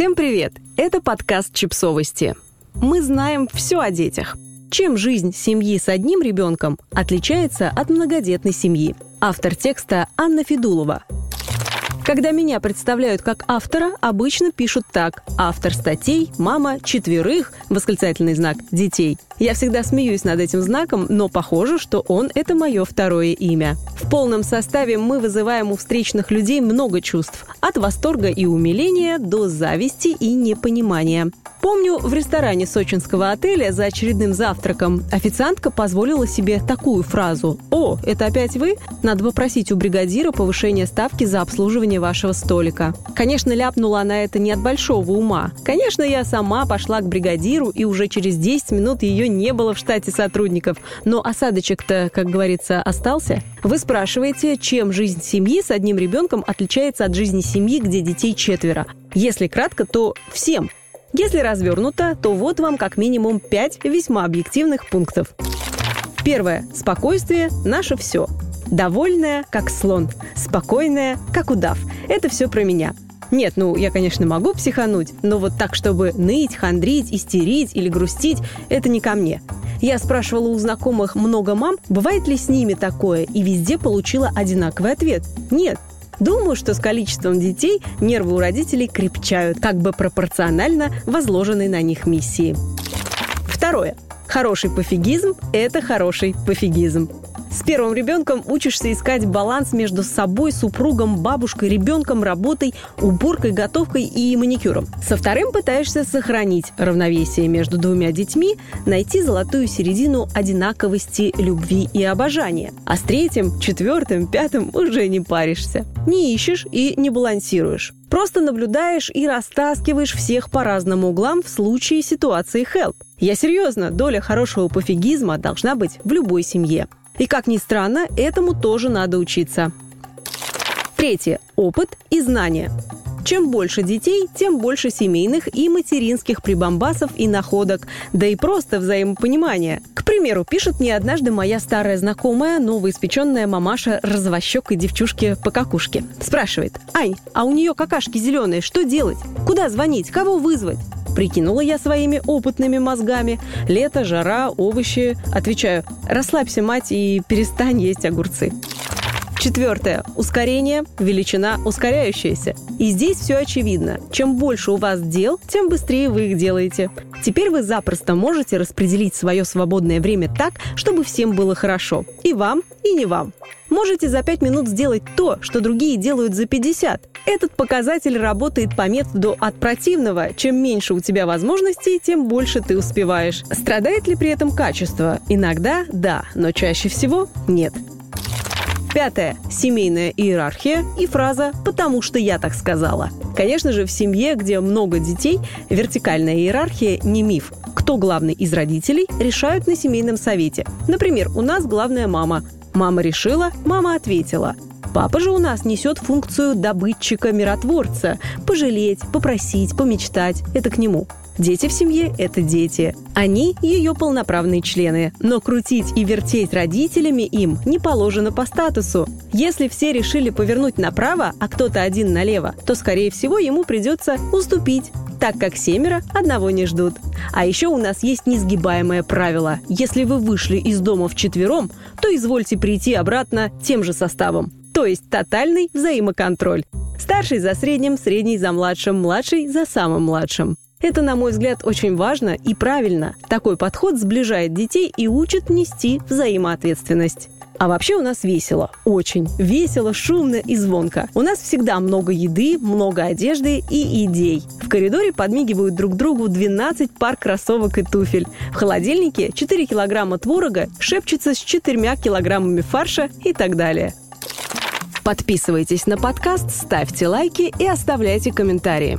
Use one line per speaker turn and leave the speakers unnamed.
Всем привет! Это подкаст «Чипсовости». Мы знаем все о детях. Чем жизнь семьи с одним ребенком отличается от многодетной семьи? Автор текста Анна Федулова. Когда меня представляют как автора, обычно пишут так. Автор статей, мама четверых, восклицательный знак, детей. Я всегда смеюсь над этим знаком, но похоже, что он – это мое второе имя. В полном составе мы вызываем у встречных людей много чувств. От восторга и умиления до зависти и непонимания. Помню, в ресторане сочинского отеля за очередным завтраком официантка позволила себе такую фразу «О, это опять вы? Надо попросить у бригадира повышения ставки за обслуживание вашего столика». Конечно, ляпнула она это не от большого ума. Конечно, я сама пошла к бригадиру, и уже через 10 минут ее не было в штате сотрудников. Но осадочек-то, как говорится, остался. Вы спрашиваете, чем жизнь семьи с одним ребенком отличается от жизни семьи, где детей четверо. Если кратко, то всем – если развернуто, то вот вам как минимум пять весьма объективных пунктов. Первое. Спокойствие – наше все. Довольная, как слон. Спокойная, как удав. Это все про меня. Нет, ну, я, конечно, могу психануть, но вот так, чтобы ныть, хандрить, истерить или грустить, это не ко мне. Я спрашивала у знакомых много мам, бывает ли с ними такое, и везде получила одинаковый ответ. Нет, Думаю, что с количеством детей нервы у родителей крепчают, как бы пропорционально возложенной на них миссии. Второе. Хороший пофигизм – это хороший пофигизм. С первым ребенком учишься искать баланс между собой, супругом, бабушкой, ребенком, работой, уборкой, готовкой и маникюром. Со вторым пытаешься сохранить равновесие между двумя детьми, найти золотую середину одинаковости любви и обожания. А с третьим, четвертым, пятым уже не паришься. Не ищешь и не балансируешь. Просто наблюдаешь и растаскиваешь всех по разным углам в случае ситуации help. Я серьезно, доля хорошего пофигизма должна быть в любой семье. И, как ни странно, этому тоже надо учиться. Третье. Опыт и знания. Чем больше детей, тем больше семейных и материнских прибамбасов и находок, да и просто взаимопонимания. К примеру, пишет мне однажды моя старая знакомая, новоиспеченная мамаша развощекой девчушки по какушке. Спрашивает, «Ань, а у нее какашки зеленые, что делать? Куда звонить? Кого вызвать?» Прикинула я своими опытными мозгами. Лето, жара, овощи. Отвечаю, расслабься, мать, и перестань есть огурцы. Четвертое. Ускорение – величина ускоряющаяся. И здесь все очевидно. Чем больше у вас дел, тем быстрее вы их делаете. Теперь вы запросто можете распределить свое свободное время так, чтобы всем было хорошо. И вам, и не вам. Можете за 5 минут сделать то, что другие делают за 50. Этот показатель работает по методу от противного. Чем меньше у тебя возможностей, тем больше ты успеваешь. Страдает ли при этом качество? Иногда – да, но чаще всего – нет. Пятое. Семейная иерархия и фраза «потому что я так сказала». Конечно же, в семье, где много детей, вертикальная иерархия не миф. Кто главный из родителей, решают на семейном совете. Например, у нас главная мама. Мама решила, мама ответила. Папа же у нас несет функцию добытчика-миротворца. Пожалеть, попросить, помечтать – это к нему. Дети в семье – это дети. Они – ее полноправные члены. Но крутить и вертеть родителями им не положено по статусу. Если все решили повернуть направо, а кто-то один налево, то, скорее всего, ему придется уступить так как семеро одного не ждут. А еще у нас есть несгибаемое правило. Если вы вышли из дома вчетвером, то извольте прийти обратно тем же составом. То есть тотальный взаимоконтроль. Старший за средним, средний за младшим, младший за самым младшим. Это, на мой взгляд, очень важно и правильно. Такой подход сближает детей и учит нести взаимоответственность. А вообще у нас весело. Очень весело, шумно и звонко. У нас всегда много еды, много одежды и идей. В коридоре подмигивают друг другу 12 пар кроссовок и туфель. В холодильнике 4 килограмма творога шепчется с 4 килограммами фарша и так далее. Подписывайтесь на подкаст, ставьте лайки и оставляйте комментарии.